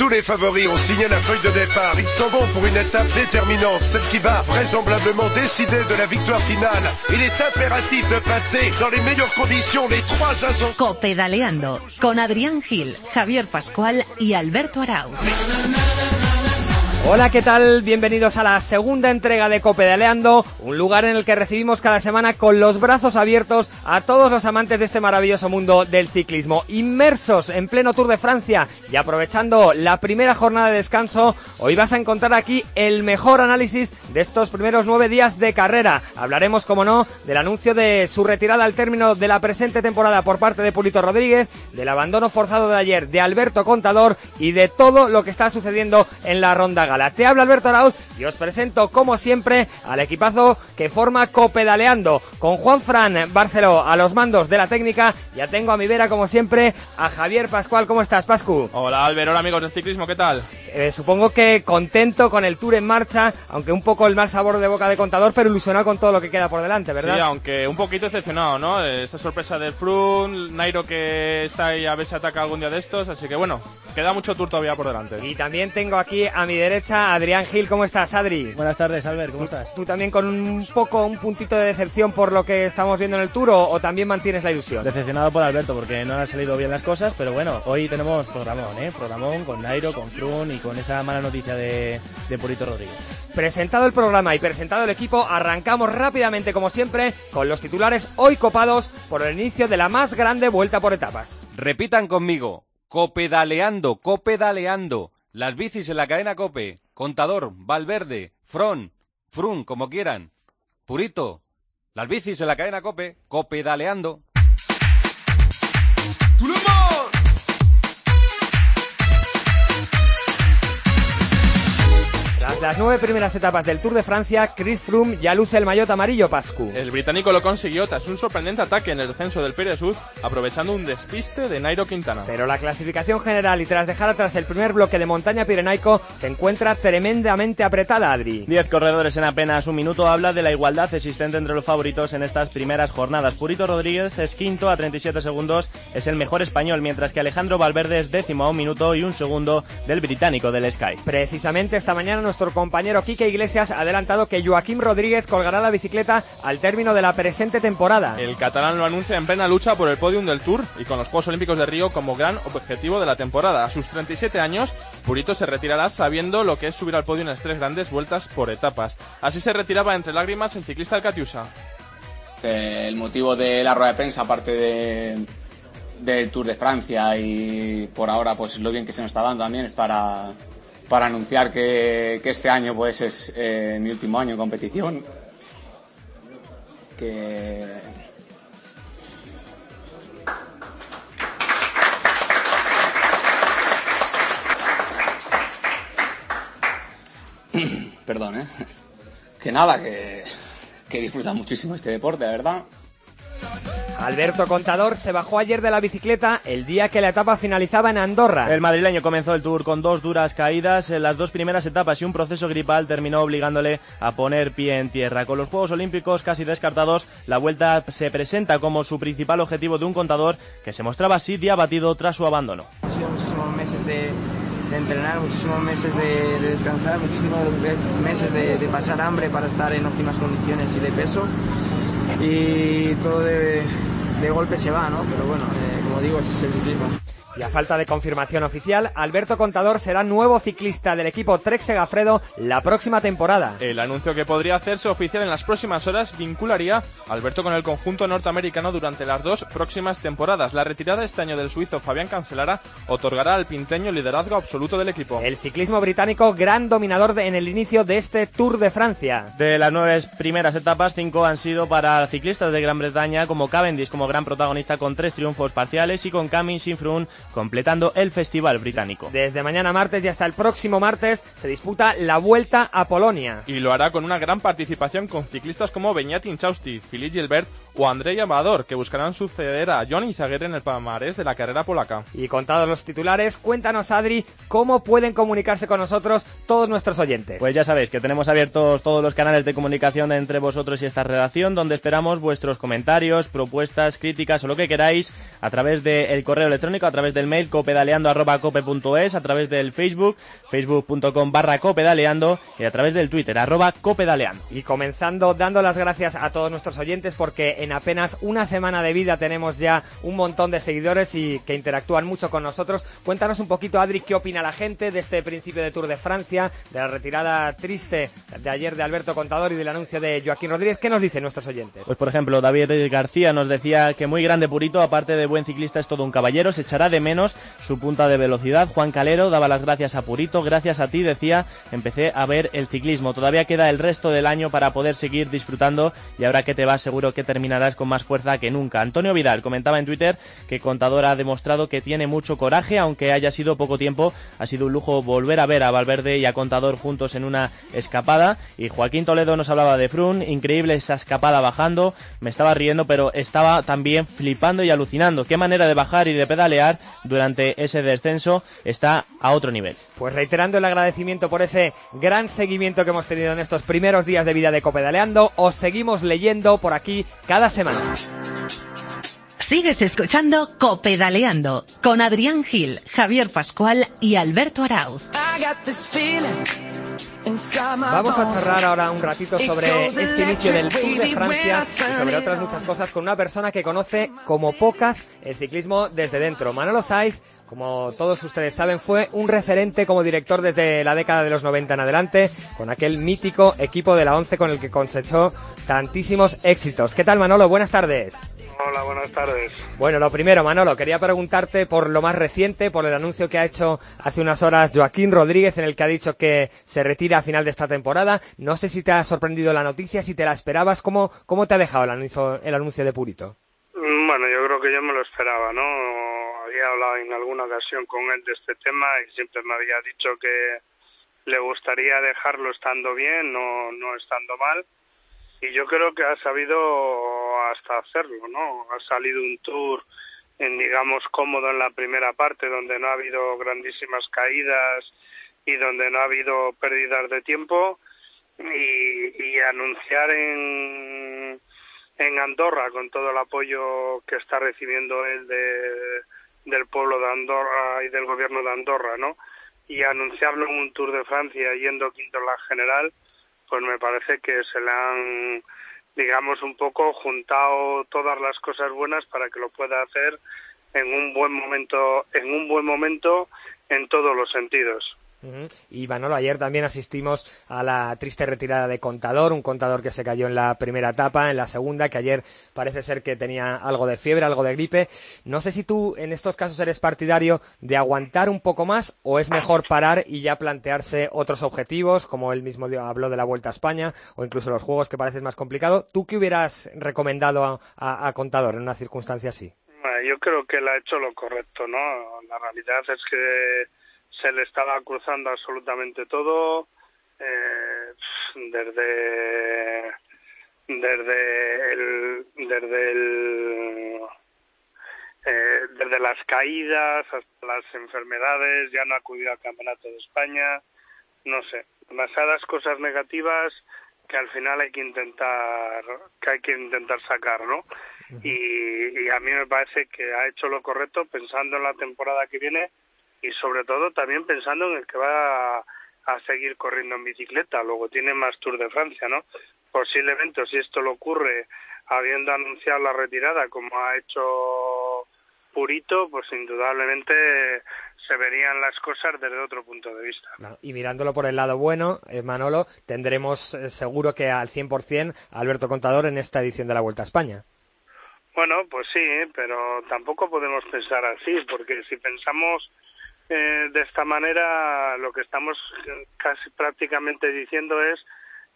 Tous les favoris ont signé la feuille de départ. Ils sont bons pour une étape déterminante, celle qui va vraisemblablement décider de la victoire finale. Il est impératif de passer dans les meilleures conditions les trois ascensions. Copedaleando con Adrián Gil, Javier Pascual y Alberto Arau. Hola, ¿qué tal? Bienvenidos a la segunda entrega de Copedaleando, un lugar en el que recibimos cada semana con los brazos abiertos a todos los amantes de este maravilloso mundo del ciclismo. Inmersos en pleno Tour de Francia y aprovechando la primera jornada de descanso, hoy vas a encontrar aquí el mejor análisis de estos primeros nueve días de carrera. Hablaremos, como no, del anuncio de su retirada al término de la presente temporada por parte de Pulito Rodríguez, del abandono forzado de ayer de Alberto Contador y de todo lo que está sucediendo en la ronda gala. Te habla Alberto Arauz y os presento, como siempre, al equipazo que forma Copedaleando, con Juan Fran Barceló a los mandos de la técnica. Ya tengo a mi vera, como siempre, a Javier Pascual. ¿Cómo estás, Pascu? Hola, Albert. Hola, amigos del ciclismo. ¿Qué tal? Eh, supongo que contento con el Tour en marcha, aunque un poco el mal sabor de boca de contador, pero ilusionado con todo lo que queda por delante, ¿verdad? Sí, aunque un poquito decepcionado, ¿no? Esta sorpresa del Frun, Nairo que está ahí a ver si ataca algún día de estos, así que bueno, queda mucho Tour todavía por delante. Y también tengo aquí a mi derecha Adrián Gil. ¿Cómo estás, Adri? Buenas tardes, Albert. ¿Cómo estás? ¿Tú también con un poco, un puntito de decepción por lo que estamos viendo en el Tour o, o también mantienes la ilusión? Decepcionado por Alberto porque no han salido bien las cosas, pero bueno, hoy tenemos programón, ¿eh? Programón con Nairo, con Frun y con esa mala noticia de, de Purito Rodríguez. Presentado el programa y presentado el equipo, arrancamos rápidamente, como siempre, con los titulares hoy copados por el inicio de la más grande vuelta por etapas. Repitan conmigo, copedaleando, copedaleando, las bicis en la cadena Cope, Contador, Valverde, Fron, Frun, como quieran, Purito, las bicis en la cadena Cope, copedaleando. Tras las nueve primeras etapas del Tour de Francia, Chris Froome ya luce el maillot amarillo Pascu. El británico lo consiguió tras un sorprendente ataque en el descenso del Pire Sud, aprovechando un despiste de Nairo Quintana. Pero la clasificación general y tras dejar atrás el primer bloque de montaña pirenaico se encuentra tremendamente apretada, Adri. Diez corredores en apenas un minuto habla de la igualdad existente entre los favoritos en estas primeras jornadas. Purito Rodríguez es quinto a 37 segundos, es el mejor español, mientras que Alejandro Valverde es décimo a un minuto y un segundo del británico del Sky. Precisamente esta mañana nuestro compañero Quique Iglesias ha adelantado que Joaquim Rodríguez colgará la bicicleta al término de la presente temporada. El catalán lo anuncia en plena lucha por el podium del Tour y con los Juegos Olímpicos de Río como gran objetivo de la temporada. A sus 37 años, Purito se retirará sabiendo lo que es subir al podio en las tres grandes vueltas por etapas. Así se retiraba entre lágrimas el ciclista del Catiusa. Eh, el motivo de la rueda de prensa, aparte de, del Tour de Francia y por ahora pues lo bien que se nos está dando también es para, para anunciar que, este año pues es eh, mi último año en competición. Que Perdón, ¿eh? Que nada, que, que disfruta muchísimo este deporte, la verdad. Alberto Contador se bajó ayer de la bicicleta el día que la etapa finalizaba en Andorra. El madrileño comenzó el Tour con dos duras caídas en las dos primeras etapas y un proceso gripal terminó obligándole a poner pie en tierra. Con los Juegos Olímpicos casi descartados, la vuelta se presenta como su principal objetivo de un contador que se mostraba así de abatido tras su abandono. Han sido muchísimos meses de, de entrenar, muchísimos meses de, de descansar, muchísimos meses de, de pasar hambre para estar en óptimas condiciones y de peso. Y todo de, de golpe se va, ¿no? Pero bueno, eh, como digo, ese es el ciclismo. Y a falta de confirmación oficial, Alberto Contador será nuevo ciclista del equipo Trek Segafredo la próxima temporada. El anuncio que podría hacerse oficial en las próximas horas vincularía a Alberto con el conjunto norteamericano durante las dos próximas temporadas. La retirada este año del suizo Fabián Cancelara otorgará al pinteño liderazgo absoluto del equipo. El ciclismo británico, gran dominador de- en el inicio de este Tour de Francia. De las nueve primeras etapas, cinco han sido para ciclistas de Gran Bretaña, como Cavendish como gran protagonista con tres triunfos parciales y con Camin Sinfrun completando el festival británico. Desde mañana martes y hasta el próximo martes se disputa la Vuelta a Polonia. Y lo hará con una gran participación con ciclistas como Beñat Inchausti, Philippe Gilbert o Andrei Amador, que buscarán suceder a Johnny Zaguer en el palmarés de la carrera polaca. Y contados los titulares, cuéntanos Adri, cómo pueden comunicarse con nosotros todos nuestros oyentes. Pues ya sabéis que tenemos abiertos todos los canales de comunicación entre vosotros y esta redacción, donde esperamos vuestros comentarios, propuestas, críticas o lo que queráis a través del correo electrónico, a través del mail copedaleando.cope.es, a través del Facebook, facebook.com barra copedaleando y a través del Twitter, arroba copedaleando. Y comenzando dando las gracias a todos nuestros oyentes porque en apenas una semana de vida tenemos ya un montón de seguidores y que interactúan mucho con nosotros. Cuéntanos un poquito, Adri, qué opina la gente de este principio de Tour de Francia, de la retirada triste de ayer de Alberto Contador y del anuncio de Joaquín Rodríguez. ¿Qué nos dicen nuestros oyentes? Pues por ejemplo, David García nos decía que muy grande Purito, aparte de buen ciclista, es todo un caballero, se echará de menos su punta de velocidad. Juan Calero daba las gracias a Purito, gracias a ti, decía, empecé a ver el ciclismo. Todavía queda el resto del año para poder seguir disfrutando y ahora que te vas seguro que con más fuerza que nunca. Antonio Vidal comentaba en Twitter que Contador ha demostrado que tiene mucho coraje, aunque haya sido poco tiempo. Ha sido un lujo volver a ver a Valverde y a Contador juntos en una escapada. Y Joaquín Toledo nos hablaba de Frun, increíble esa escapada bajando. Me estaba riendo, pero estaba también flipando y alucinando. Qué manera de bajar y de pedalear durante ese descenso está a otro nivel. Pues reiterando el agradecimiento por ese gran seguimiento que hemos tenido en estos primeros días de vida de Copedaleando, os seguimos leyendo por aquí cada semana. Sigues escuchando Copedaleando con Adrián Gil, Javier Pascual y Alberto Arauz. Vamos a cerrar ahora un ratito sobre este inicio del Tour de Francia y sobre otras muchas cosas con una persona que conoce como pocas el ciclismo desde dentro. Manolo Saiz, como todos ustedes saben, fue un referente como director desde la década de los 90 en adelante, con aquel mítico equipo de la 11 con el que cosechó tantísimos éxitos. ¿Qué tal Manolo? Buenas tardes. Hola, buenas tardes. Bueno, lo primero, Manolo, quería preguntarte por lo más reciente, por el anuncio que ha hecho hace unas horas Joaquín Rodríguez, en el que ha dicho que se retira a final de esta temporada. No sé si te ha sorprendido la noticia, si te la esperabas. ¿Cómo, cómo te ha dejado el anuncio, el anuncio de Purito? Bueno, yo creo que yo me lo esperaba, ¿no? Había hablado en alguna ocasión con él de este tema y siempre me había dicho que le gustaría dejarlo estando bien, no, no estando mal y yo creo que ha sabido hasta hacerlo, ¿no? Ha salido un tour, en, digamos, cómodo en la primera parte, donde no ha habido grandísimas caídas y donde no ha habido pérdidas de tiempo, y, y anunciar en, en Andorra, con todo el apoyo que está recibiendo él de, del pueblo de Andorra y del gobierno de Andorra, ¿no? Y anunciarlo en un Tour de Francia yendo quinto en la general, pues me parece que se le han, digamos, un poco juntado todas las cosas buenas para que lo pueda hacer en un buen momento, en un buen momento en todos los sentidos. Y Manolo, ayer también asistimos a la triste retirada de Contador, un contador que se cayó en la primera etapa, en la segunda, que ayer parece ser que tenía algo de fiebre, algo de gripe. No sé si tú en estos casos eres partidario de aguantar un poco más o es mejor parar y ya plantearse otros objetivos, como él mismo habló de la Vuelta a España o incluso los Juegos que parece más complicado. ¿Tú qué hubieras recomendado a, a Contador en una circunstancia así? Yo creo que él ha hecho lo correcto, ¿no? La realidad es que se le estaba cruzando absolutamente todo, eh, desde desde el desde el eh, desde las caídas hasta las enfermedades, ya no acudió al campeonato de España, no sé, demasiadas cosas negativas que al final hay que intentar que hay que intentar sacar, ¿no? y, y a mí me parece que ha hecho lo correcto pensando en la temporada que viene y sobre todo también pensando en el que va a, seguir corriendo en bicicleta, luego tiene más Tour de Francia, ¿no? Posiblemente si esto le ocurre habiendo anunciado la retirada como ha hecho Purito, pues indudablemente se verían las cosas desde otro punto de vista. Y mirándolo por el lado bueno, eh, Manolo, tendremos eh, seguro que al 100% a Alberto Contador en esta edición de la Vuelta a España. Bueno, pues sí, pero tampoco podemos pensar así, porque si pensamos eh, de esta manera lo que estamos casi prácticamente diciendo es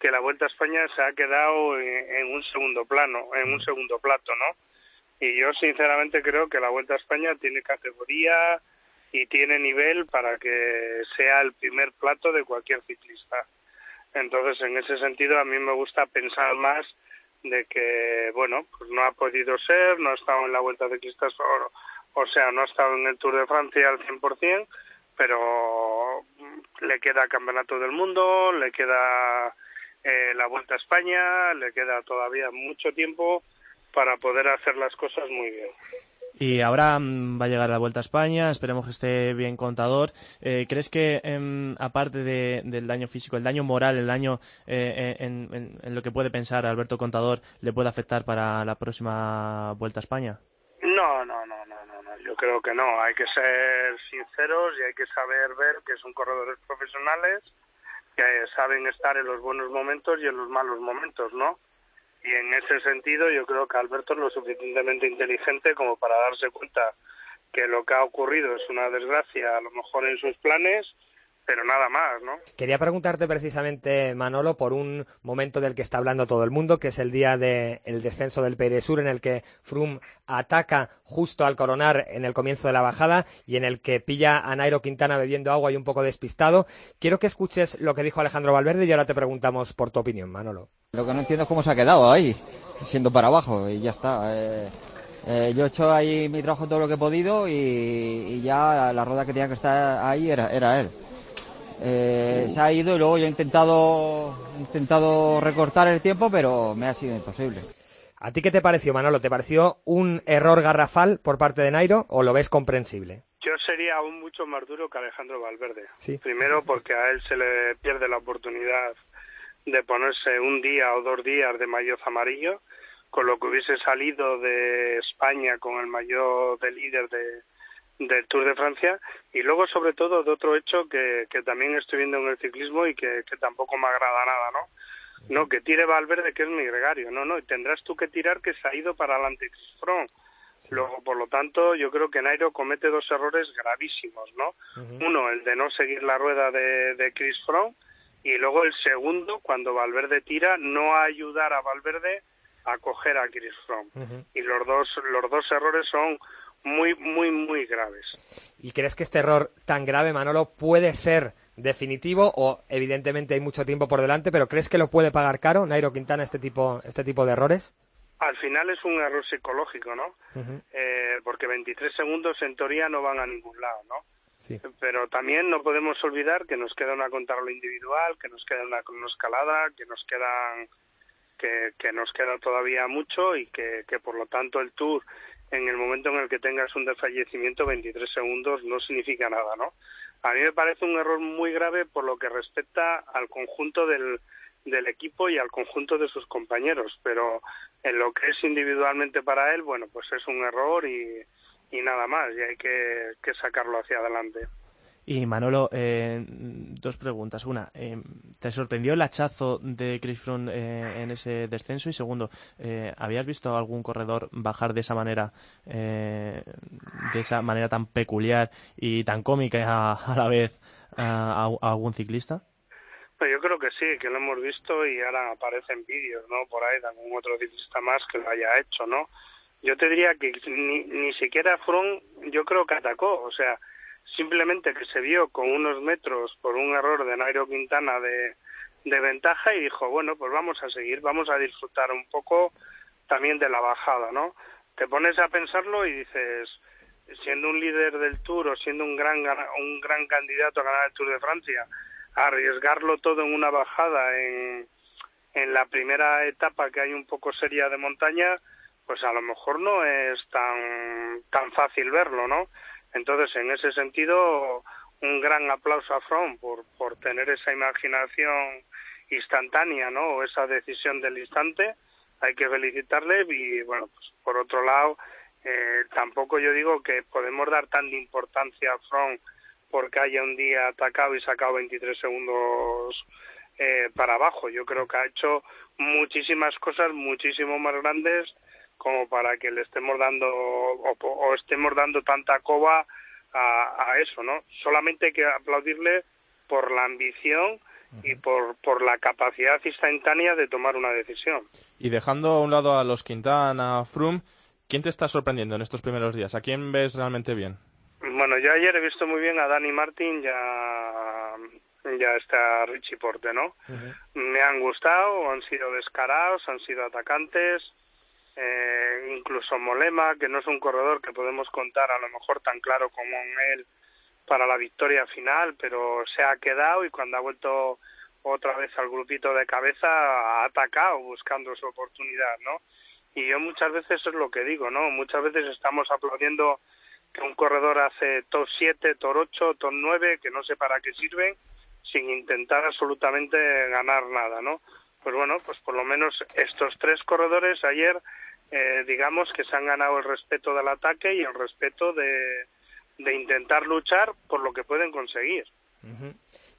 que la Vuelta a España se ha quedado en, un segundo plano, en un segundo plato, ¿no? Y yo sinceramente creo que la Vuelta a España tiene categoría y tiene nivel para que sea el primer plato de cualquier ciclista. Entonces, en ese sentido, a mí me gusta pensar más de que, bueno, pues no ha podido ser, no ha estado en la Vuelta de Cristas, o, sea, no ha estado en el Tour de Francia al 100%, pero le queda Campeonato del Mundo, le queda eh, la Vuelta a España, le queda todavía mucho tiempo para poder hacer las cosas muy bien. Y ahora va a llegar la Vuelta a España, esperemos que esté bien contador. Eh, ¿Crees que, em, aparte del daño físico, el daño moral, el daño eh, en, lo que puede pensar Alberto Contador, le puede afectar para la próxima Vuelta a España? No, no, no, no, no, no. yo creo que no. Hay que ser sinceros y hay que saber ver que son corredores profesionales que saben estar en los buenos momentos y en los malos momentos, ¿no? Y en ese sentido yo creo que Alberto es lo suficientemente inteligente como para darse cuenta que lo que ha ocurrido es una desgracia, a lo mejor en sus planes, pero nada más, ¿no? Quería preguntarte precisamente, Manolo, por un momento del que está hablando todo el mundo, que es el día del descenso del Sur, en el que Froome ataca justo al coronar en el comienzo de la bajada y en el que pilla a Nairo Quintana bebiendo agua y un poco despistado. Quiero que escuches lo que dijo Alejandro Valverde y ahora te preguntamos por tu opinión, Manolo. Lo que no entiendo es cómo se ha quedado ahí, siendo para abajo y ya está. Eh, eh, yo he hecho ahí mi trabajo todo lo que he podido y, ya la, rueda que tenía que estar ahí era, era él. Eh, se ha ido y luego yo he intentado, intentado recortar el tiempo, pero me ha sido imposible. ¿A ti qué te pareció, Manolo? ¿Te pareció un error garrafal por parte de Nairo o lo ves comprensible? Yo sería aún mucho más duro que Alejandro Valverde. Primero porque a él se le pierde la oportunidad de ponerse un día o dos días de maillot amarillo, con lo que hubiese salido de España con el maillot de líder de, del Tour de Francia y luego sobre todo de otro hecho que, que también estoy viendo en el ciclismo y que, que tampoco me agrada nada, ¿no? No, que tire Valverde que es mi gregario, no, no, y tendrás tú que tirar que se ha ido para adelante Front. Luego, por lo tanto, yo creo que Nairo comete dos errores gravísimos, ¿no? Uno, el de no seguir la rueda de, de Chris Froome y luego el segundo, cuando Valverde tira, no ayudar a Valverde a coger a Chris Froome. Y los dos, los dos errores son muy, muy, muy graves. ¿Y crees que este error tan grave, Manolo, puede ser definitivo o evidentemente hay mucho tiempo por delante, pero crees que lo puede pagar caro Nairo Quintana este tipo, este tipo de errores? Al final es un error psicológico, ¿no? eh, porque 23 segundos en teoría no van a ningún lado, ¿no? Pero también no podemos olvidar que nos queda una contrarreloj individual, que nos queda una escalada, que nos quedan que, que nos queda todavía mucho y que, que por lo tanto el Tour en el momento en el que tengas un desfallecimiento 23 segundos no significa nada, ¿no? A mí me parece un error muy grave por lo que respecta al conjunto del, del equipo y al conjunto de sus compañeros, pero en lo que es individualmente para él, bueno, pues es un error y, y nada más, y hay que, sacarlo hacia adelante. Y Manolo, eh, dos preguntas. Una, eh, ¿te sorprendió el hachazo de Chris Froome eh, en ese descenso? Y segundo, ¿habías visto algún corredor bajar de esa manera, de esa manera tan peculiar y tan cómica a, la vez a, algún ciclista? Pues yo creo que sí, que lo hemos visto y ahora aparecen vídeos, ¿no? Por ahí de algún otro ciclista más que lo haya hecho, ¿no? yo te diría que ni, ni siquiera Froome yo creo que atacó, o sea, simplemente que se vio con unos metros por un error de Nairo Quintana de, ventaja y dijo, bueno, pues vamos a seguir, vamos a disfrutar un poco también de la bajada, ¿no? Te pones a pensarlo y dices, siendo un líder del Tour o siendo un gran un gran candidato a ganar el Tour de Francia, arriesgarlo todo en una bajada en, en la primera etapa que hay un poco seria de montaña, pues a lo mejor no es tan, tan fácil verlo, ¿no? Entonces, en ese sentido, un gran aplauso a From por, por tener esa imaginación instantánea, ¿no? O esa decisión del instante. Hay que felicitarle y, bueno, pues por otro lado, eh, tampoco yo digo que podemos dar tanta importancia a From porque haya un día atacado y sacado 23 segundos eh, para abajo. Yo creo que ha hecho muchísimas cosas muchísimo más grandes como para que le estemos dando o, estemos dando tanta coba a, eso, ¿no? Solamente hay que aplaudirle por la ambición y por, por la capacidad instantánea de tomar una decisión. Y dejando a un lado a los Quintana, Froome, ¿quién te está sorprendiendo en estos primeros días? ¿A quién ves realmente bien? Bueno, yo ayer he visto muy bien a Dani Martín y a, ya está Richie Porte, ¿no? Me han gustado, han sido descarados, han sido atacantes, eh, incluso Molema, que no es un corredor que podemos contar a lo mejor tan claro como en él para la victoria final, pero se ha quedado y cuando ha vuelto otra vez al grupito de cabeza ha atacado buscando su oportunidad, ¿no? Y yo muchas veces es lo que digo, ¿no? Muchas veces estamos aplaudiendo que un corredor hace top 7, top 8, top 9, que no sé para qué sirven, sin intentar absolutamente ganar nada, ¿no? Pues bueno, pues por lo menos estos tres corredores ayer, eh, digamos que se han ganado el respeto del ataque y el respeto de, de intentar luchar por lo que pueden conseguir.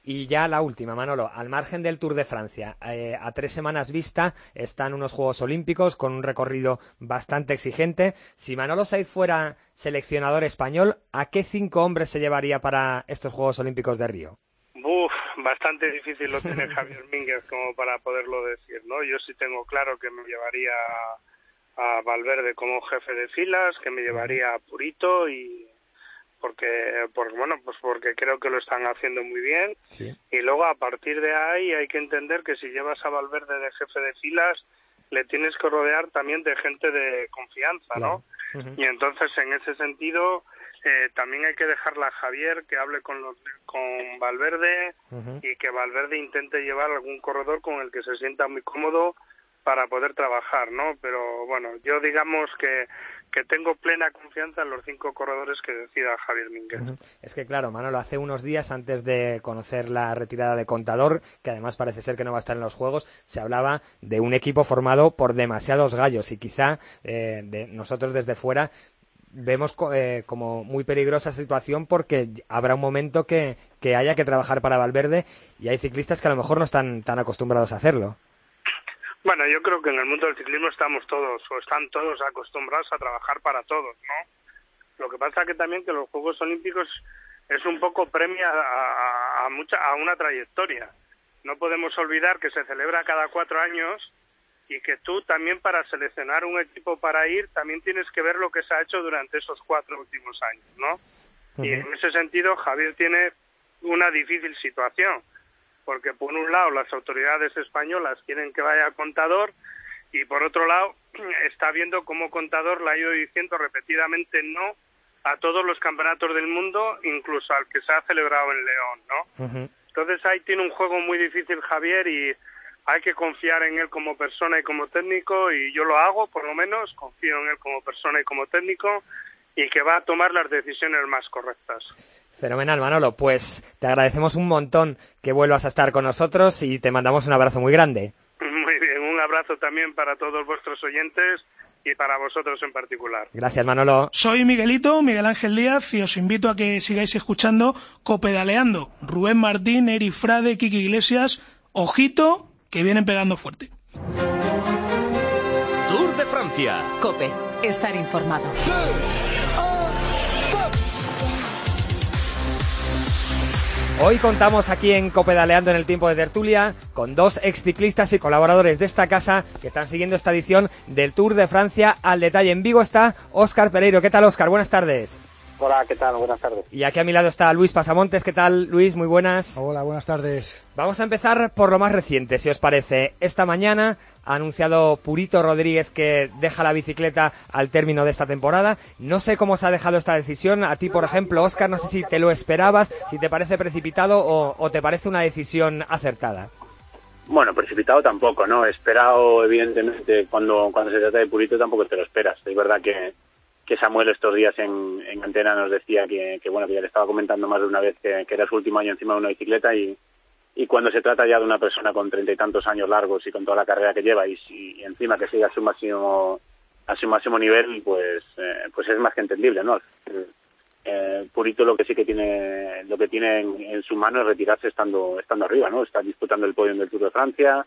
Y ya la última, Manolo, al margen del Tour de Francia, eh, a tres semanas vista están unos Juegos Olímpicos con un recorrido bastante exigente. Si Manolo Saiz fuera seleccionador español, ¿a qué cinco hombres se llevaría para estos Juegos Olímpicos de Río? Uf, bastante difícil lo tiene Javier Mínguez como para poderlo decir, ¿no? Yo sí tengo claro que me llevaría a Valverde como jefe de filas, que me llevaría a Purito y porque, porque bueno, pues porque creo que lo están haciendo muy bien. Y luego a partir de ahí hay que entender que si llevas a Valverde de jefe de filas, le tienes que rodear también de gente de confianza, ¿no? Y entonces en ese sentido eh, también hay que dejarla a Javier que hable con los, con Valverde y que Valverde intente llevar algún corredor con el que se sienta muy cómodo para poder trabajar, ¿no? Pero bueno, yo digamos que que tengo plena confianza en los cinco corredores que decida Javier Mínguez. Es que claro, Manolo, hace unos días antes de conocer la retirada de Contador, que además parece ser que no va a estar en los Juegos, se hablaba de un equipo formado por demasiados gallos y quizá eh, de nosotros desde fuera vemos eh, como muy peligrosa situación porque habrá un momento que, que haya que trabajar para Valverde y hay ciclistas que a lo mejor no están tan acostumbrados a hacerlo. Bueno, yo creo que en el mundo del ciclismo estamos todos, o están todos acostumbrados a trabajar para todos, ¿no? Lo que pasa que también que los Juegos Olímpicos es un poco premia a, mucha, a una trayectoria. No podemos olvidar que se celebra cada cuatro años y que tú también para seleccionar un equipo para ir también tienes que ver lo que se ha hecho durante esos cuatro últimos años, ¿no? Y en ese sentido Javier tiene una difícil situación porque por un lado las autoridades españolas quieren que vaya contador y por otro lado está viendo cómo contador le ha ido diciendo repetidamente no a todos los campeonatos del mundo, incluso al que se ha celebrado en León, ¿no? Entonces ahí tiene un juego muy difícil Javier y hay que confiar en él como persona y como técnico y yo lo hago, por lo menos, confío en él como persona y como técnico y que va a tomar las decisiones más correctas. Fenomenal, Manolo. Pues te agradecemos un montón que vuelvas a estar con nosotros y te mandamos un abrazo muy grande. Muy bien, un abrazo también para todos vuestros oyentes y para vosotros en particular. Gracias, Manolo. Soy Miguelito, Miguel Ángel Díaz, y os invito a que sigáis escuchando Copedaleando. Rubén Martín, Eri Frade, Kiki Iglesias. Ojito, que vienen pegando fuerte. Tour de Francia. Cope, estar informado. Hoy contamos aquí en Copedaleando en el tiempo de tertulia con dos exciclistas y colaboradores de esta casa que están siguiendo esta edición del Tour de Francia al detalle. En Vigo está Óscar Pereiro. ¿Qué tal, Óscar? Buenas tardes. Hola, ¿qué tal? Buenas tardes. Y aquí a mi lado está Luis Pasamontes. ¿Qué tal, Luis? Muy buenas. Hola, buenas tardes. Vamos a empezar por lo más reciente, si os parece. Esta mañana ha anunciado Purito Rodríguez que deja la bicicleta al término de esta temporada. No sé cómo se ha dejado esta decisión. A ti, por ejemplo, Oscar, no sé si te lo esperabas, si te parece precipitado o, te parece una decisión acertada. Bueno, precipitado tampoco, ¿no? Esperado, evidentemente, cuando, cuando se trata de Purito tampoco te lo esperas. Es verdad que, que Samuel estos días en, en antena nos decía que, bueno que ya le estaba comentando más de una vez que, era su último año encima de una bicicleta y, y cuando se trata ya de una persona con treinta y tantos años largos y con toda la carrera que lleva y, encima que sigue a su máximo a su máximo nivel pues eh, pues es más que entendible no eh, Purito lo que sí que tiene lo que tiene en, su mano es retirarse estando estando arriba no está disputando el podio del Tour de Francia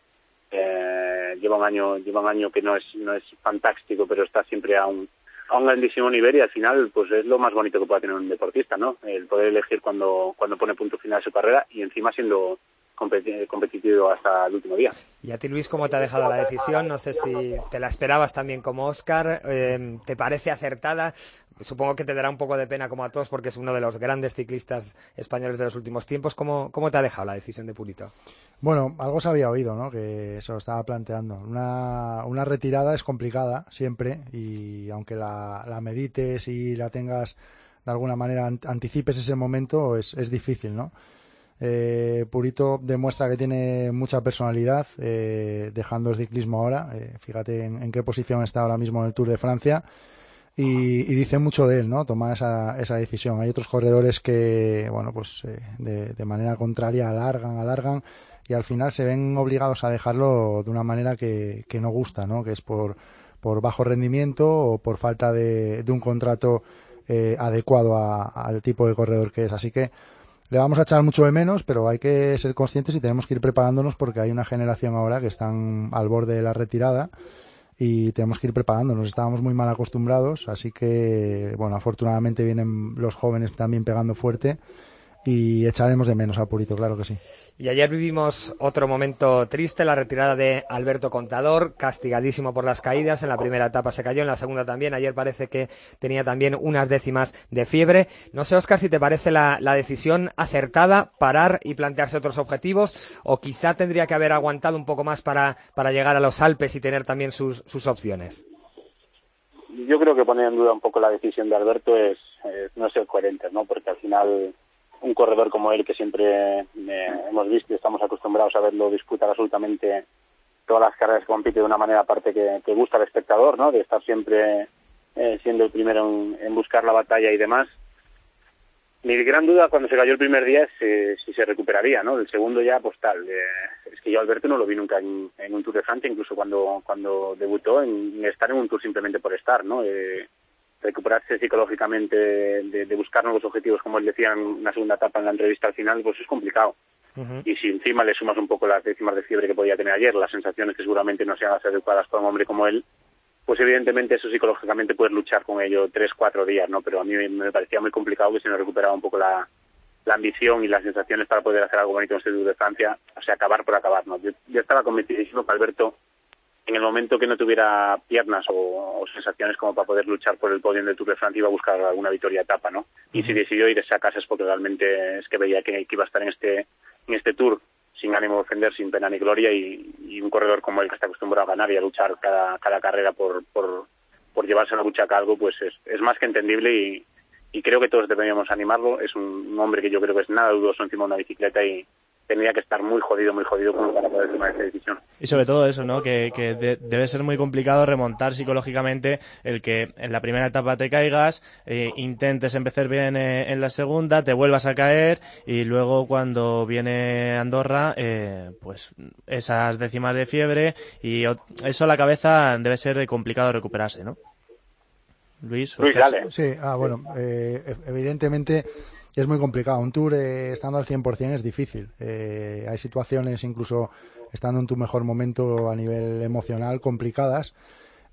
eh, lleva un año lleva un año que no es no es fantástico pero está siempre a un a un grandísimo nivel y al final pues es lo más bonito que pueda tener un deportista, ¿no? El poder elegir cuando, cuando pone punto final a su carrera y encima siendo competitivo hasta el último día. Y a ti, Luis, ¿cómo te ha dejado la decisión? No sé si te la esperabas también como Oscar. Eh, ¿Te parece acertada? Supongo que te dará un poco de pena como a todos porque es uno de los grandes ciclistas españoles de los últimos tiempos. ¿Cómo, cómo te ha dejado la decisión de Purito? Bueno, algo se había oído, ¿no? Que se lo estaba planteando. Una, una retirada es complicada siempre y aunque la, la medites y la tengas de alguna manera anticipes ese momento, es, es difícil, ¿no? Eh, Purito demuestra que tiene mucha personalidad, eh, dejando el ciclismo ahora. Eh, fíjate en, qué posición está ahora mismo en el Tour de Francia. Y, dice mucho de él, ¿no? Tomar esa, esa decisión. Hay otros corredores que, bueno, pues de, de, manera contraria alargan, alargan y al final se ven obligados a dejarlo de una manera que, que no gusta, ¿no? Que es por, por bajo rendimiento o por falta de, de un contrato adecuado al tipo de corredor que es. Así que le vamos a echar mucho de menos, pero hay que ser conscientes y tenemos que ir preparándonos porque hay una generación ahora que están al borde de la retirada y tenemos que ir preparándonos. Estábamos muy mal acostumbrados, así que, bueno, afortunadamente vienen los jóvenes también pegando fuerte y echaremos de menos a Purito, claro que sí. Y ayer vivimos otro momento triste, la retirada de Alberto Contador, castigadísimo por las caídas. En la primera etapa se cayó, en la segunda también. Ayer parece que tenía también unas décimas de fiebre. No sé, Oscar, si te parece la, decisión acertada, parar y plantearse otros objetivos, o quizá tendría que haber aguantado un poco más para, para llegar a los Alpes y tener también sus, sus opciones. Yo creo que poner en duda un poco la decisión de Alberto es, es no ser coherente, ¿no? Porque al final un corredor como él que siempre eh, hemos visto y estamos acostumbrados a verlo disputar absolutamente todas las carreras que compite de una manera aparte que, gusta al espectador, ¿no? De estar siempre eh, siendo el primero en, buscar la batalla y demás. Mi gran duda cuando se cayó el primer día es si se recuperaría, ¿no? El segundo ya, pues tal. Eh, es que yo Alberto no lo vi nunca en, un Tour de Francia, incluso cuando cuando debutó, en, estar en un Tour simplemente por estar, ¿no? Eh, recuperarse psicológicamente de, buscar nuevos objetivos, como él decía en una segunda etapa en la entrevista al final, pues es complicado. Y si encima le sumas un poco las décimas de fiebre que podía tener ayer, las sensaciones que seguramente no sean las adecuadas para un hombre como él, pues evidentemente eso psicológicamente puedes luchar con ello tres, cuatro días, ¿no? Pero a mí me parecía muy complicado que se nos recuperara un poco la, la ambición y las sensaciones para poder hacer algo bonito en este Tour de Francia, o sea, acabar por acabar, ¿no? Yo, yo estaba convencidísimo que Alberto en el momento que no tuviera piernas o, sensaciones como para poder luchar por el podio del Tour de Francia iba a buscar alguna victoria etapa, ¿no? Y si decidió irse a casa es porque realmente es que veía que, iba a estar en este en este Tour sin ánimo de ofender, sin pena ni gloria y, un corredor como él que está acostumbrado a ganar y a luchar cada, cada carrera por, por, por llevarse la lucha a algo, pues es, es más que entendible y, y creo que todos deberíamos animarlo. Es un, hombre que yo creo que es nada dudoso encima de una bicicleta y, tendría que estar muy jodido, muy jodido como para poder tomar esa decisión. Y sobre todo eso, ¿no? Que, debe ser muy complicado remontar psicológicamente el que en la primera etapa te caigas, eh, intentes empezar bien eh, en la segunda, te vuelvas a caer y luego cuando viene Andorra, eh, pues esas décimas de fiebre y eso la cabeza debe ser complicado recuperarse, ¿no? Luis, Luis dale. Sí, ah, bueno, evidentemente es muy complicado. Un tour eh, estando al 100% es difícil. Eh, hay situaciones, incluso estando en tu mejor momento a nivel emocional, complicadas.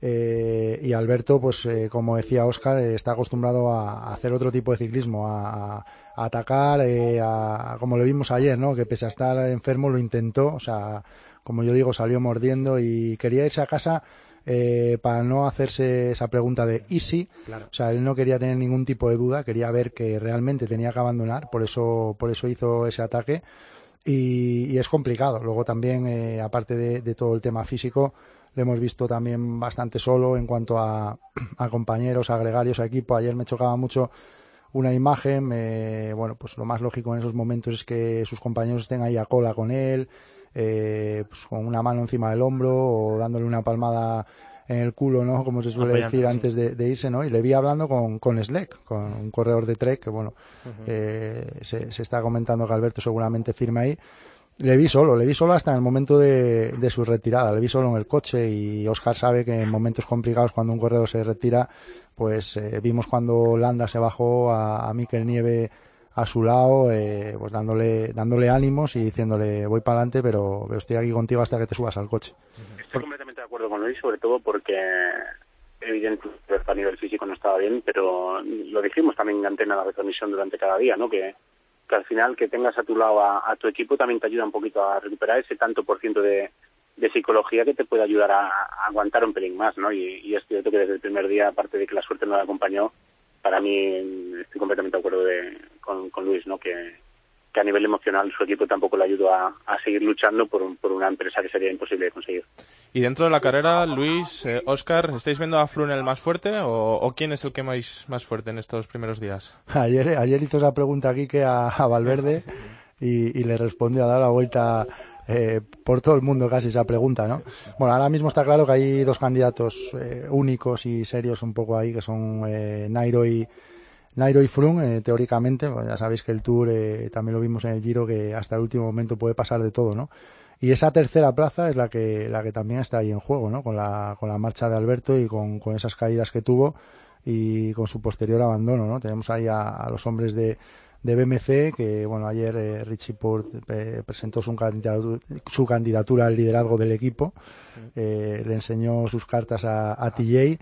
Eh, y Alberto, pues como decía Oscar, está acostumbrado a, hacer otro tipo de ciclismo, a, atacar, a, como lo vimos ayer, ¿no? Que pese a estar enfermo lo intentó, o sea, como yo digo, salió mordiendo y quería irse a casa eh, para no hacerse esa pregunta de ¿y si? O sea, él no quería tener ningún tipo de duda, quería ver que realmente tenía que abandonar, por eso, por eso hizo ese ataque. Y, es complicado. Luego también, eh, aparte de, todo el tema físico, lo hemos visto también bastante solo en cuanto a, a compañeros, a gregarios, a equipo. Ayer me chocaba mucho una imagen. bueno, pues lo más lógico en esos momentos es que sus compañeros estén ahí a cola con él, eh, pues con una mano encima del hombro o dándole una palmada en el culo, ¿no? Como se suele decir antes de, irse, ¿no? Y le vi hablando con, con Slack, con un corredor de Trek, que bueno, eh, se, se, está comentando que Alberto seguramente firma ahí. Le vi solo, le vi solo hasta en el momento de, de, su retirada, le vi solo en el coche y Oscar sabe que en momentos complicados cuando un corredor se retira, pues eh, vimos cuando Landa se bajó a, a Mikel Nieve a su lado, eh, pues dándole, dándole ánimos y diciéndole voy para adelante, pero, estoy aquí contigo hasta que te subas al coche. Estoy completamente de acuerdo con Luis, sobre todo porque evidentemente a nivel físico no estaba bien, pero lo dijimos también en antena la retransmisión durante cada día, ¿no? Que, al final que tengas a tu lado a, tu equipo también te ayuda un poquito a recuperar ese tanto por ciento de, de psicología que te puede ayudar a, aguantar un pelín más, ¿no? Y, y, es cierto que desde el primer día, aparte de que la suerte no la acompañó, para mí estoy completamente de acuerdo de, con, con Luis, ¿no? Que, que a nivel emocional su equipo tampoco le ayudó a, seguir luchando por, por, una empresa que sería imposible de conseguir. Y dentro de la carrera, Luis, eh, Oscar, ¿estáis viendo a Frun el más fuerte o, quién es el que más, más fuerte en estos primeros días? Ayer, ayer hizo esa pregunta aquí que a, Valverde y, le respondió a dar la vuelta eh, por todo el mundo casi esa pregunta, ¿no? Bueno, ahora mismo está claro que hay dos candidatos eh, únicos y serios un poco ahí, que son Nairo y, Nairo y Froome, eh, teóricamente, pues ya sabéis que el Tour eh, también lo vimos en el Giro que hasta el último momento puede pasar de todo, ¿no? Y esa tercera plaza es la que, la que también está ahí en juego, ¿no? Con la, con la marcha de Alberto y con, con esas caídas que tuvo y con su posterior abandono, ¿no? Tenemos ahí a, los hombres de, de BMC, que bueno, ayer eh, Richie Port presentó su candidatura, su candidatura al liderazgo del equipo, le enseñó sus cartas a, a TJ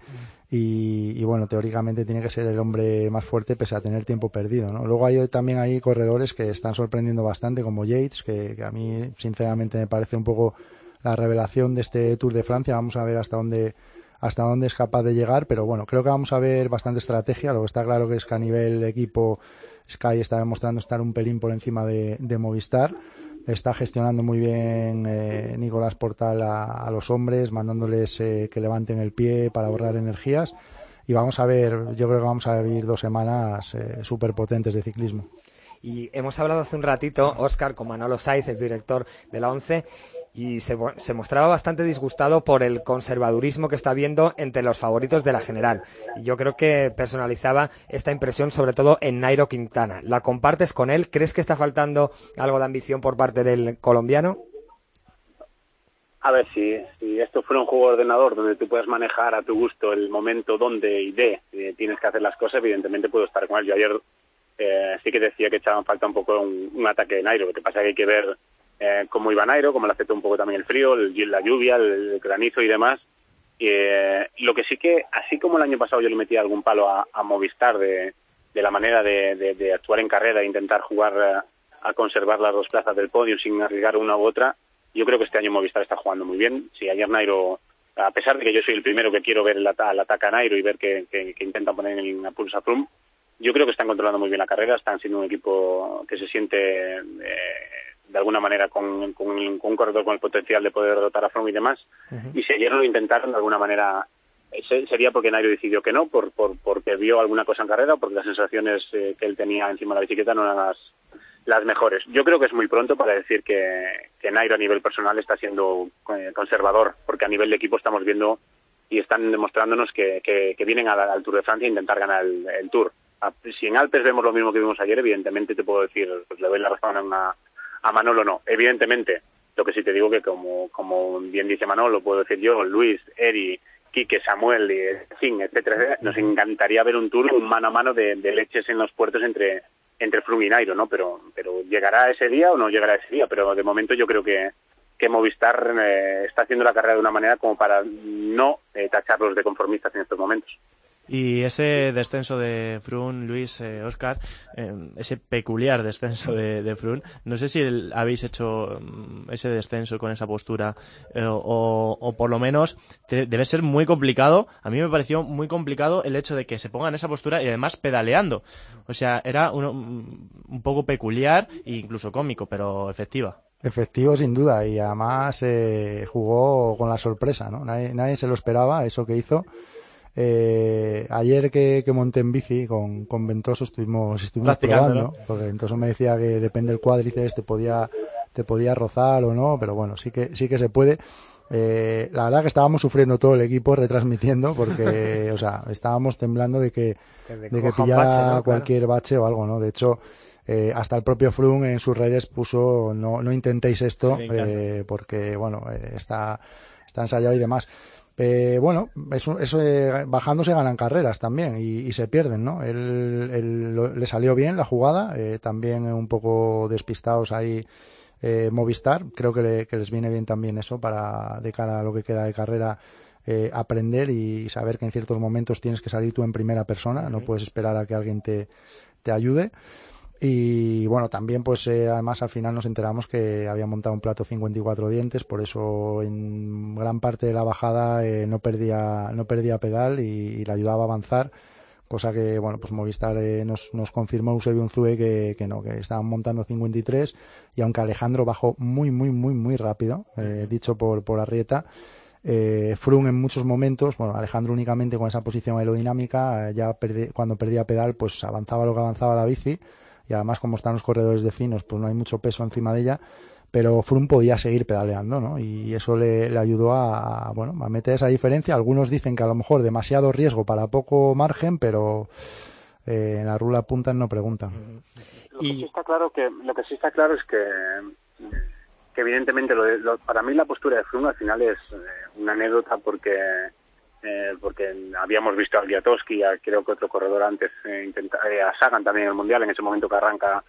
y, bueno, teóricamente tiene que ser el hombre más fuerte pese a tener tiempo perdido, ¿no? Luego hay también hay corredores que están sorprendiendo bastante, como Yates, que, a mí sinceramente me parece un poco la revelación de este Tour de Francia. Vamos a ver hasta dónde hasta dónde es capaz de llegar, pero bueno, creo que vamos a ver bastante estrategia. Lo que está claro que es que a nivel equipo Sky está demostrando estar un pelín por encima de Movistar está gestionando muy bien eh, Nicolás Portal a, los hombres, mandándoles eh, que levanten el pie para ahorrar energías. Y vamos a ver, yo creo que vamos a vivir dos semanas eh, súper potentes de ciclismo. Y hemos hablado hace un ratito, Oscar, con Manolo Saiz, el director de la ONCE, y se, mostraba bastante disgustado por el conservadurismo que está habiendo entre los favoritos de la general. Y yo creo que personalizaba esta impresión sobre todo en Nairo Quintana. ¿La compartes con él? ¿Crees que está faltando algo de ambición por parte del colombiano? A ver, si, si esto fuera un juego de ordenador donde tú puedes manejar a tu gusto el momento donde y de eh, tienes que hacer las cosas, evidentemente puedo estar con él. Yo ayer eh, sí que decía que echaban falta un poco un, un ataque de Nairo. Lo que pasa es que hay que ver eh, como iba Nairo, como le afectó un poco también el frío, la lluvia, el, granizo y demás. Eh, lo que sí que, así como el año pasado yo le metí algún palo a, Movistar de, de, la manera de, actuar en carrera e intentar jugar eh, a, conservar las dos plazas del podio sin arriesgar una u otra, yo creo que este año Movistar está jugando muy bien. Si ayer Nairo, a pesar de que yo soy el primero que quiero ver el, ataque a Nairo y ver que, que, intenta poner en pulsa Frum, yo creo que están controlando muy bien la carrera, están siendo un equipo que se siente de alguna manera con, un corredor con el potencial de poder dotar a Froome y demás. Y si ayer lo intentaron de alguna manera sería porque Nairo decidió que no, por, por, porque vio alguna cosa en carrera, porque las sensaciones eh, que él tenía encima de la bicicleta no eran las, las mejores. Yo creo que es muy pronto para decir que, que Nairo a nivel personal está siendo eh, conservador, porque a nivel de equipo estamos viendo y están demostrándonos que, que, vienen al, Tour de Francia a intentar ganar el, Tour. Si en Alpes vemos lo mismo que vimos ayer, evidentemente te puedo decir, pues le doy la razón a una, a Manolo no. Evidentemente, lo que sí te digo que como, como bien dice Manolo, puedo decir yo, Luis, Eri, Quique, Samuel, y, fin, etcétera, nos encantaría ver un tour, un mano a mano de, leches en los puertos entre entre Froome y Nairo, ¿no? Pero, pero llegará ese día o no llegará ese día. Pero de momento yo creo que, que Movistar eh, está haciendo la carrera de una manera como para no eh, tacharlos de conformistas en estos momentos. Y ese descenso de Frun, Luis, Oscar, eh, eh, ese peculiar descenso de, Frun, no sé si habéis hecho mm, ese descenso con esa postura eh, o, o, por lo menos debe ser muy complicado. A mí me pareció muy complicado el hecho de que se ponga en esa postura y además pedaleando. O sea, era un, un poco peculiar e incluso cómico, pero efectiva. Efectivo, sin duda, y además jugó con la sorpresa, ¿no? Nadie se lo esperaba, eso que hizo. Eh, ayer que, que, monté en bici con, con Ventoso estuvimos, estuvimos probando, porque Ventoso me decía que depende del cuádriceps te podía, te podía rozar o no, pero bueno, sí que, sí que se puede. Eh, la verdad que estábamos sufriendo todo el equipo retransmitiendo porque, o sea, estábamos temblando de que, de que pillara cualquier bache o algo, ¿no? De hecho, eh, hasta el propio Froome en sus redes puso no, no intentéis esto eh, porque, bueno, eh, está, está ensayado y demás. Eh, bueno, eso, eso eh, bajando se ganan carreras también y, se pierden, ¿no? Él, le salió bien la jugada, eh, también un poco despistados ahí eh, Movistar. Creo que, les viene bien también eso para, de cara a lo que queda de carrera, aprender y saber que en ciertos momentos tienes que salir tú en primera persona, no puedes esperar a que alguien te, te ayude. Y bueno, también pues eh, además al final nos enteramos que había montado un plato 54 dientes, por eso en gran parte de la bajada eh, no perdía no perdía pedal y, le ayudaba a avanzar, cosa que bueno, pues Movistar eh, nos, nos confirmó Eusebio Unzue que, que no, que estaban montando 53 y aunque Alejandro bajó muy muy muy muy rápido, dicho por por Arrieta, eh, Froome en muchos momentos, bueno, Alejandro únicamente con esa posición aerodinámica, ya cuando perdía pedal, pues avanzaba lo que avanzaba la bici y además como están los corredores de finos, pues no hay mucho peso encima de ella, pero Froome podía seguir pedaleando, ¿no? Y eso le, ayudó a, bueno, a meter esa diferencia. Algunos dicen que a lo mejor demasiado riesgo para poco margen, pero eh, en la rula punta no preguntan. Lo que sí está claro que lo que sí está claro es que que evidentemente lo para mí la postura de Froome al final es eh, una anécdota porque eh, porque habíamos visto a Giatowski, a creo que otro corredor antes, eh, eh, a Sagan también en el Mundial, en ese momento que arranca,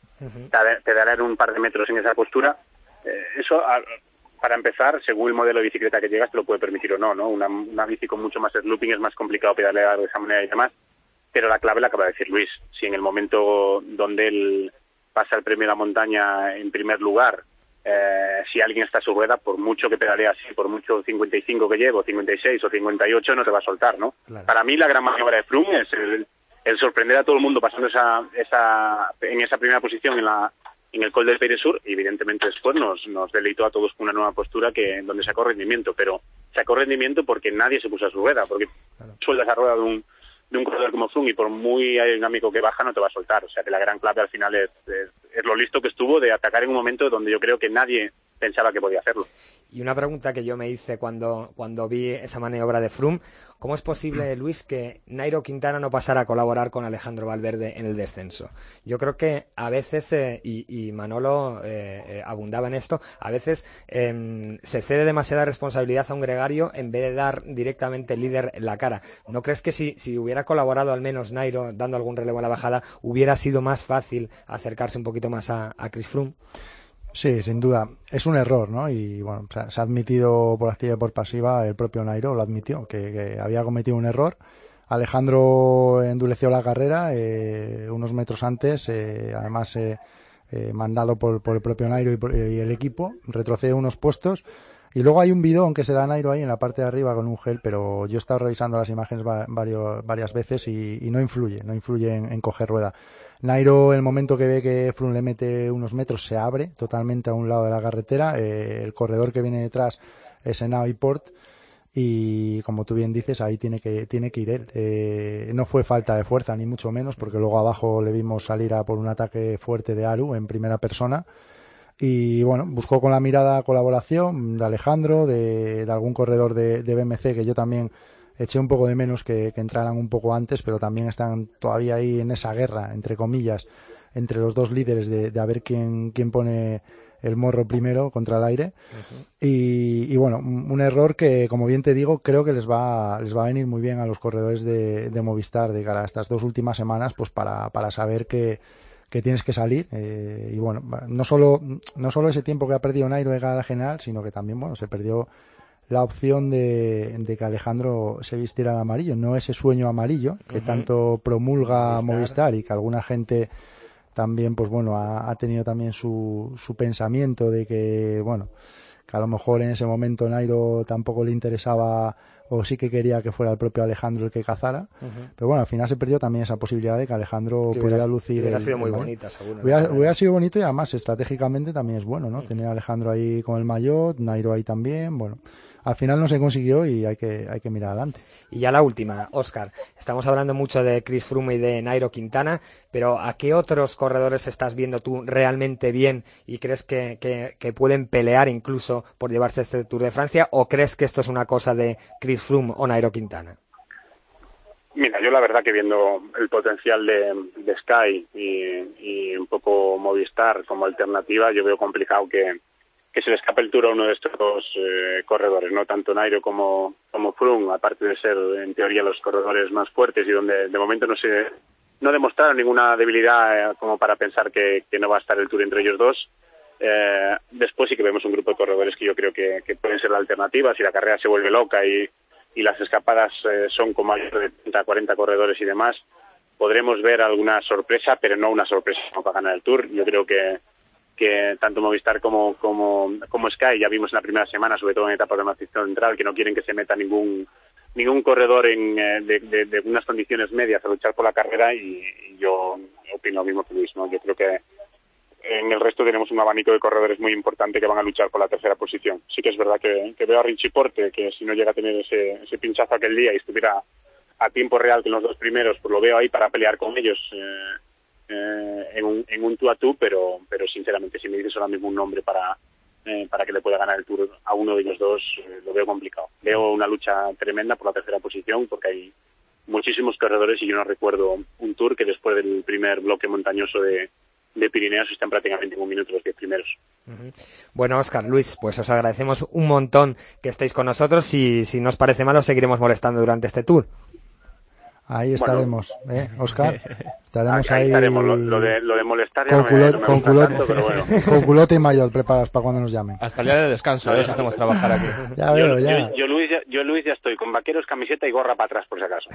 te dará un par de metros en esa postura. eso, para empezar, según el modelo de bicicleta que llegas, te lo puede permitir o no, ¿no? Una, una bici con mucho más looping es más complicado pedalear de esa manera y demás, pero la clave la acaba de decir Luis. Si en el momento donde él pasa el premio de la montaña en primer lugar, eh, si alguien está a su rueda, por mucho que pedalee así, por mucho 55 que llevo, 56 o 58, no te va a soltar, ¿no? Para mí la gran maniobra de Froome es el, sorprender a todo el mundo pasando esa, esa, en esa primera posición en la en el Col del Peire Sur y evidentemente después nos, nos deleitó a todos con una nueva postura que donde sacó rendimiento, pero sacó rendimiento porque nadie se puso a su rueda, porque sueldas a rueda de un, de un corredor como Froome y por muy aerodinámico que baja no te va a soltar. O sea que la gran clave al final es, lo listo que estuvo de atacar en un momento donde yo creo que nadie pensaba que podía hacerlo. Y una pregunta que yo me hice cuando, cuando vi esa maniobra de Froome, ¿cómo es posible, Luis, que Nairo Quintana no pasara a colaborar con Alejandro Valverde en el descenso? Yo creo que a veces, eh, y, Manolo eh, eh, abundaba en esto, a veces em, se cede demasiada responsabilidad a un gregario en vez de dar directamente el líder la cara. ¿No crees que si, si hubiera colaborado al menos Nairo dando algún relevo a la bajada, hubiera sido más fácil acercarse un poquito más a, a Chris Froome? Sí, sin duda. Es un error, ¿no? Y bueno, se ha admitido por activa y por pasiva, el propio Nairo lo admitió, que, había cometido un error. Alejandro endureció la carrera eh, unos metros antes, eh, además eh, mandado por, el propio Nairo y, el equipo, retrocede unos puestos. Y luego hay un bidón que se da Nairo ahí en la parte de arriba con un gel, pero yo he estado revisando las imágenes varias veces y, no influye, no influye en coger rueda. Nairo, el momento que ve que Froome le mete unos metros, se abre totalmente a un lado de la carretera. Eh, el corredor que viene detrás es Enao y Port. Y como tú bien dices, ahí tiene que, tiene que ir él. Eh, no fue falta de fuerza, ni mucho menos, porque luego abajo le vimos salir a por un ataque fuerte de Aru en primera persona. Y bueno, buscó con la mirada colaboración de Alejandro, de, algún corredor de, de BMC que yo también eché un poco de menos que, entraran un poco antes, pero también están todavía ahí en esa guerra, entre comillas, entre los dos líderes de, de a ver quién, quién pone el morro primero contra el aire. y, bueno, un error que, como bien te digo, creo que les va, les va a venir muy bien a los corredores de, de Movistar de cara a estas dos últimas semanas, pues para, para saber que, que tienes que salir. Eh, y bueno, no solo, no solo ese tiempo que ha perdido Nairo de cara a la general, sino que también, bueno, se perdió la opción de, que Alejandro se vistiera de amarillo, no ese sueño amarillo que tanto promulga Movistar. y que alguna gente también, pues bueno, ha, tenido también su, su pensamiento de que, bueno, que a lo mejor en ese momento Nairo tampoco le interesaba o sí que quería que fuera el propio Alejandro el que cazara. Pero bueno, al final se perdió también esa posibilidad de que Alejandro pudiera lucir. Hubiera sido muy bonita, seguro. Hubiera, sido bonito y además estratégicamente también es bueno, ¿no? Tener a Alejandro ahí con el maillot, Nairo ahí también, bueno al final no se consiguió y hay que, hay que mirar adelante. Y ya la última, Oscar. Estamos hablando mucho de Chris Froome y de Nairo Quintana, pero ¿a qué otros corredores estás viendo tú realmente bien y crees que, que, pueden pelear incluso por llevarse este Tour de Francia? ¿O crees que esto es una cosa de Chris Froome o Nairo Quintana? Mira, yo la verdad que viendo el potencial de, de Sky y, y, un poco Movistar como alternativa, yo veo complicado que, que se le escape el Tour a uno de estos dos eh, corredores, no tanto Nairo como, como Froome, aparte de ser en teoría los corredores más fuertes y donde de momento no se no demostraron ninguna debilidad eh, como para pensar que, no va a estar el Tour entre ellos dos. Eh, después sí que vemos un grupo de corredores que yo creo que, pueden ser la alternativa si la carrera se vuelve loca y, y las escapadas son con mayor de 30, 40 corredores y demás podremos ver alguna sorpresa, pero no una sorpresa para ganar el Tour. Yo creo que, que tanto Movistar como, como, Sky, ya vimos en la primera semana, sobre todo en etapa de matriz central, que no quieren que se meta ningún ningún corredor en, eh, de, unas condiciones medias a luchar por la carrera y, yo opino lo mismo que Luis. ¿no? Yo creo que en el resto tenemos un abanico de corredores muy importante que van a luchar por la tercera posición. Sí que es verdad que, que veo a Richie Porte, que si no llega a tener ese, ese pinchazo aquel día y estuviera a tiempo real con los dos primeros, pues lo veo ahí para pelear con ellos eh, eh, en, un, en un tú a tú, pero, pero sinceramente si me dices ahora mismo un nombre para, eh, para que le pueda ganar el Tour a uno de ellos dos, eh, lo veo complicado. Veo una lucha tremenda por la tercera posición porque hay muchísimos corredores y yo no recuerdo un Tour que después del primer bloque montañoso de, de Pirineos están prácticamente en un minuto los diez primeros. Bueno, Oscar, Luis, pues os agradecemos un montón que estéis con nosotros y si nos parece mal os seguiremos molestando durante este tour. Ahí estaremos, bueno. ¿eh, Oscar? Estaremos ahí. ahí estaremos. Lo, lo, de, lo de molestar ya con, no culote, me, no me con, culote, tanto, pero bueno. con culote y mayor preparados para cuando nos llamen. Hasta el día de descanso, ¿eh? hacemos trabajar aquí. Ya veo, yo, ya. Yo, yo, Luis, ya, yo, Luis, ya estoy con vaqueros, camiseta y gorra para atrás, por si acaso.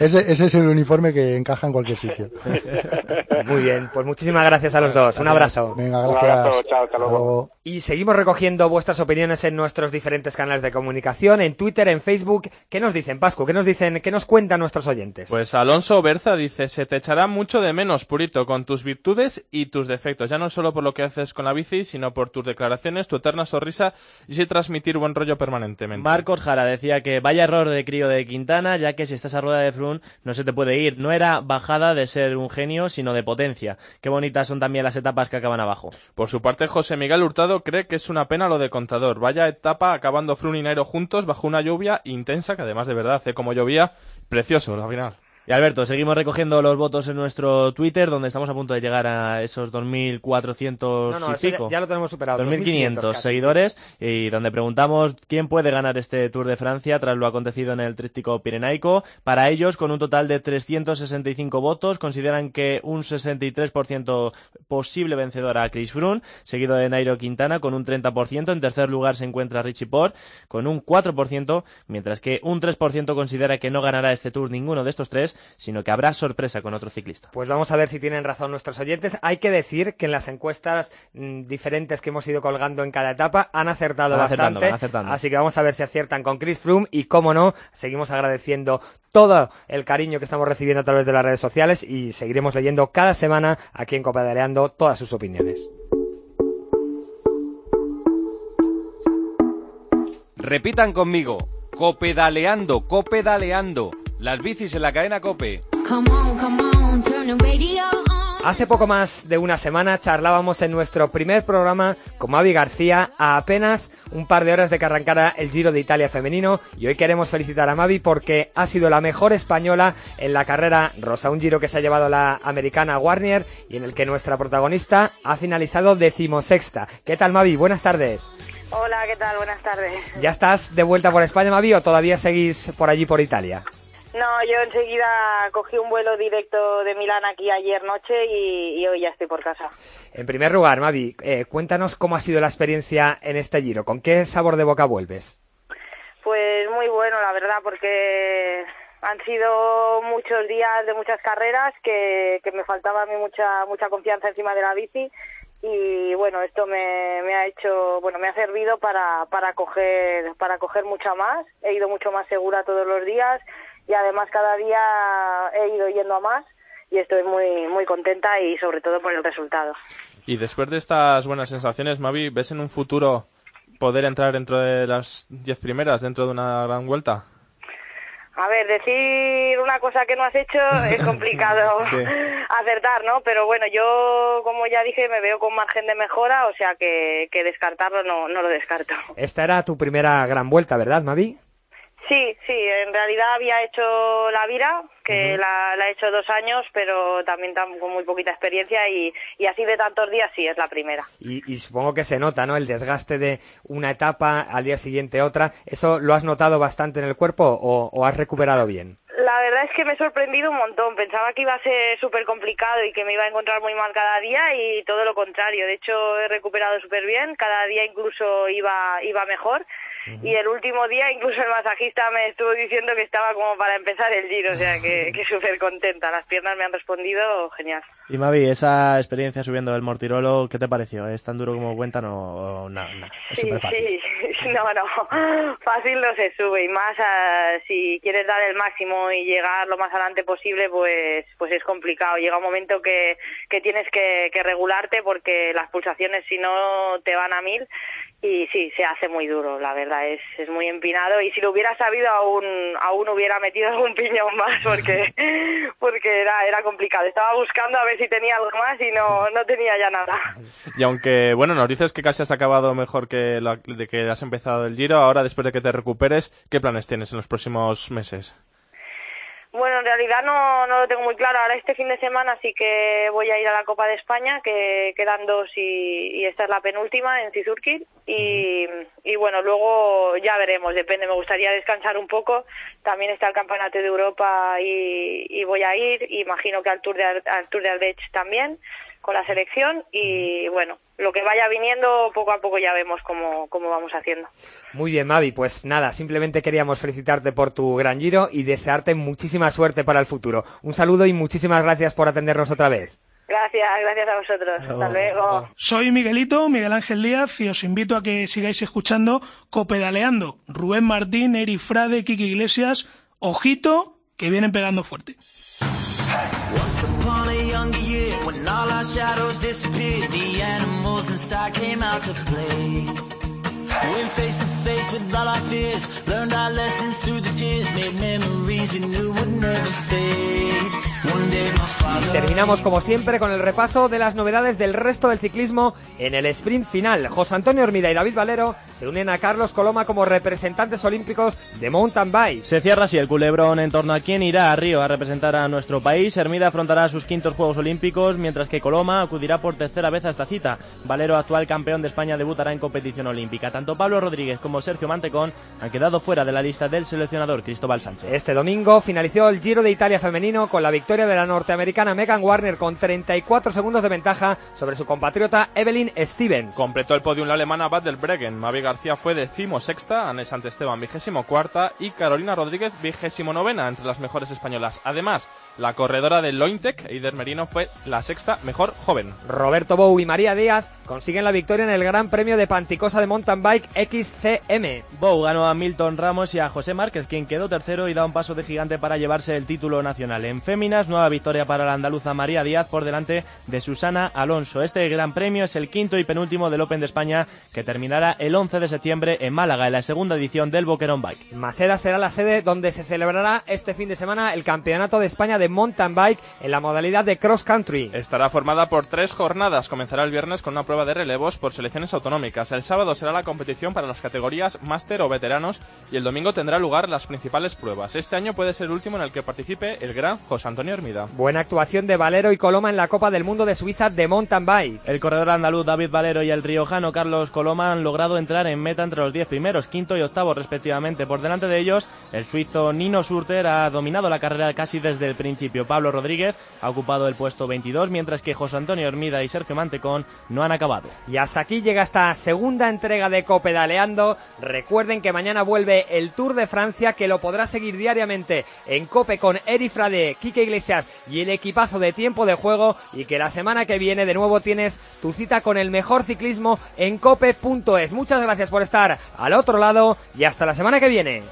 ese, ese es el uniforme que encaja en cualquier sitio. Muy bien, pues muchísimas gracias a los dos. Un abrazo. Venga, gracias. Un abrazo, chao, hasta luego. Y seguimos recogiendo vuestras opiniones en nuestros diferentes canales de comunicación, en Twitter, en Facebook. ¿Qué nos dicen, Pascu? ¿Qué nos dicen? ¿Qué nos cuentan nuestros oyentes? Pues Alonso Berza dice, se te echará mucho de menos, Purito, con tus virtudes y tus defectos. Ya no solo por lo que haces con la bici, sino por tus declaraciones, tu eterna sonrisa y si transmitir buen rollo permanentemente. Marcos Jara decía que vaya error de crío de Quintana, ya que si estás a rueda de Frun no se te puede ir. No era bajada de ser un genio, sino de potencia. Qué bonitas son también las etapas que acaban abajo. Por su parte, José Miguel Hurtado cree que es una pena lo de Contador. Vaya etapa acabando Frun y Nairo juntos bajo una lluvia intensa que además de verdad hace como llovía, precioso la final. Y Alberto, seguimos recogiendo los votos en nuestro Twitter, donde estamos a punto de llegar a esos 2.400 no, no, y pico. Ya, ya, lo tenemos superado. 2.500 seguidores, y donde preguntamos quién puede ganar este Tour de Francia tras lo acontecido en el tríptico pirenaico. Para ellos, con un total de 365 votos, consideran que un 63% posible vencedor a Chris Froome, seguido de Nairo Quintana con un 30%. En tercer lugar se encuentra Richie Port con un 4%, mientras que un 3% considera que no ganará este Tour ninguno de estos tres sino que habrá sorpresa con otro ciclista. Pues vamos a ver si tienen razón nuestros oyentes. Hay que decir que en las encuestas mmm, diferentes que hemos ido colgando en cada etapa han acertado van bastante. Acertando, van acertando. Así que vamos a ver si aciertan con Chris Froome y, cómo no, seguimos agradeciendo todo el cariño que estamos recibiendo a través de las redes sociales y seguiremos leyendo cada semana aquí en Copedaleando todas sus opiniones. Repitan conmigo. Copedaleando, copedaleando. Las bicis en la cadena Cope. Hace poco más de una semana charlábamos en nuestro primer programa con Mavi García a apenas un par de horas de que arrancara el Giro de Italia femenino y hoy queremos felicitar a Mavi porque ha sido la mejor española en la carrera rosa, un Giro que se ha llevado la americana Warner y en el que nuestra protagonista ha finalizado decimosexta. ¿Qué tal Mavi? Buenas tardes. Hola, ¿qué tal? Buenas tardes. ¿Ya estás de vuelta por España, Mavi, o todavía seguís por allí por Italia? No, yo enseguida cogí un vuelo directo de Milán aquí ayer noche y, y hoy ya estoy por casa. En primer lugar, Mavi, eh, cuéntanos cómo ha sido la experiencia en este giro. ¿Con qué sabor de boca vuelves? Pues muy bueno, la verdad, porque han sido muchos días de muchas carreras que, que me faltaba a mí mucha, mucha confianza encima de la bici y bueno esto me, me ha hecho bueno me ha servido para para coger para coger mucha más he ido mucho más segura todos los días y además cada día he ido yendo a más y estoy muy muy contenta y sobre todo por el resultado. Y después de estas buenas sensaciones, Mavi, ¿ves en un futuro poder entrar dentro de las diez primeras dentro de una gran vuelta? A ver, decir una cosa que no has hecho es complicado sí. acertar, ¿no? Pero bueno, yo, como ya dije, me veo con margen de mejora, o sea que, que descartarlo no, no lo descarto. Esta era tu primera gran vuelta, ¿verdad, Mavi? Sí, sí, en realidad había hecho la Vira, que uh -huh. la, la, he hecho dos años, pero también con muy poquita experiencia y, y, así de tantos días sí, es la primera. Y, y, supongo que se nota, ¿no? El desgaste de una etapa al día siguiente otra. ¿Eso lo has notado bastante en el cuerpo o, o has recuperado bien? la verdad es que me he sorprendido un montón. Pensaba que iba a ser súper complicado y que me iba a encontrar muy mal cada día y todo lo contrario. De hecho, he recuperado súper bien. Cada día incluso iba, iba mejor. Y el último día incluso el masajista me estuvo diciendo que estaba como para empezar el giro, o sea que, que súper contenta. Las piernas me han respondido genial. Y Mavi, esa experiencia subiendo el Mortirolo, ¿qué te pareció? ¿Es tan duro como cuentan o, no? es sí, fácil. sí, no, no, fácil no se sube y más ah, si quieres dar el máximo y llegar lo más adelante posible, pues, pues es complicado. Llega un momento que, que tienes que, que regularte porque las pulsaciones si no te van a mil y sí, se hace muy duro, la verdad, es, es muy empinado y si lo hubiera sabido aún, aún hubiera metido algún piñón más porque, porque era, era complicado. Estaba buscando a ver si tenía algo más y no, no tenía ya nada. Y aunque, bueno, nos dices que casi has acabado mejor que, la, de que has empezado el giro, ahora después de que te recuperes, ¿qué planes tienes en los próximos meses? Bueno, en realidad no, no lo tengo muy claro. Ahora este fin de semana sí que voy a ir a la Copa de España, que quedan dos y, esta es la penúltima en Cizurkil. Y, y bueno, luego ya veremos, depende. Me gustaría descansar un poco. También está el Campeonato de Europa y, y voy a ir. Imagino que al Tour de, al Tour de Ardèche también con la selección y bueno, lo que vaya viniendo poco a poco ya vemos cómo, cómo vamos haciendo. Muy bien, Mavi, pues nada, simplemente queríamos felicitarte por tu gran giro y desearte muchísima suerte para el futuro. Un saludo y muchísimas gracias por atendernos otra vez. Gracias, gracias a vosotros. Hasta luego. Soy Miguelito, Miguel Ángel Díaz, y os invito a que sigáis escuchando Copedaleando. Rubén Martín, Eri Frade, Kiki Iglesias, ojito, que vienen pegando fuerte. Once upon a younger year, when all our shadows disappeared, the animals inside came out to play. Went face to face with all our fears, learned our lessons through the tears, made memories we knew would never fade. Y terminamos como siempre con el repaso de las novedades del resto del ciclismo en el sprint final. José Antonio Hormida y David Valero se unen a Carlos Coloma como representantes olímpicos de mountain bike. Se cierra así el culebrón en torno a quién irá a Río a representar a nuestro país. Hermida afrontará sus quintos Juegos Olímpicos, mientras que Coloma acudirá por tercera vez a esta cita. Valero, actual campeón de España, debutará en competición olímpica. Tanto Pablo Rodríguez como Sergio Mantecón han quedado fuera de la lista del seleccionador Cristóbal Sánchez. Este domingo finalizó el Giro de Italia femenino con la victoria de la norteamericana Megan Warner con 34 segundos de ventaja sobre su compatriota Evelyn Stevens. Completó el podio la alemana Bad del Bregen. Mavi García fue decimosexta, Anés Esteban vigésimo cuarta y Carolina Rodríguez vigésimo novena entre las mejores españolas. Además, la corredora de Lointec, Eider Merino, fue la sexta mejor joven. Roberto Bou y María Díaz consiguen la victoria en el Gran Premio de Panticosa de Mountain Bike XCM. Bou ganó a Milton Ramos y a José Márquez, quien quedó tercero y da un paso de gigante para llevarse el título nacional. En féminas, nueva victoria para la andaluza María Díaz por delante de Susana Alonso. Este Gran Premio es el quinto y penúltimo del Open de España que terminará el 11 de septiembre en Málaga, en la segunda edición del Boquerón Bike. Maceda será la sede donde se celebrará este fin de semana el Campeonato de España de mountain bike en la modalidad de cross country. Estará formada por tres jornadas. Comenzará el viernes con una prueba de relevos por selecciones autonómicas. El sábado será la competición para las categorías máster o veteranos y el domingo tendrá lugar las principales pruebas. Este año puede ser el último en el que participe el gran José Antonio Hermida. Buena actuación de Valero y Coloma en la Copa del Mundo de Suiza de mountain bike. El corredor andaluz David Valero y el riojano Carlos Coloma han logrado entrar en meta entre los 10 primeros, quinto y octavo respectivamente. Por delante de ellos, el suizo Nino Surter ha dominado la carrera casi desde el principio. Pablo Rodríguez ha ocupado el puesto 22, mientras que José Antonio Hermida y Sergio Mantecón no han acabado. Y hasta aquí llega esta segunda entrega de Copedaleando. Recuerden que mañana vuelve el Tour de Francia, que lo podrá seguir diariamente en Cope con Eri Frade, Quique Y el equipazo de tiempo de juego. Y que la semana que viene de nuevo tienes tu cita con el mejor ciclismo en cope.es. Muchas gracias por estar al otro lado y hasta la semana que viene.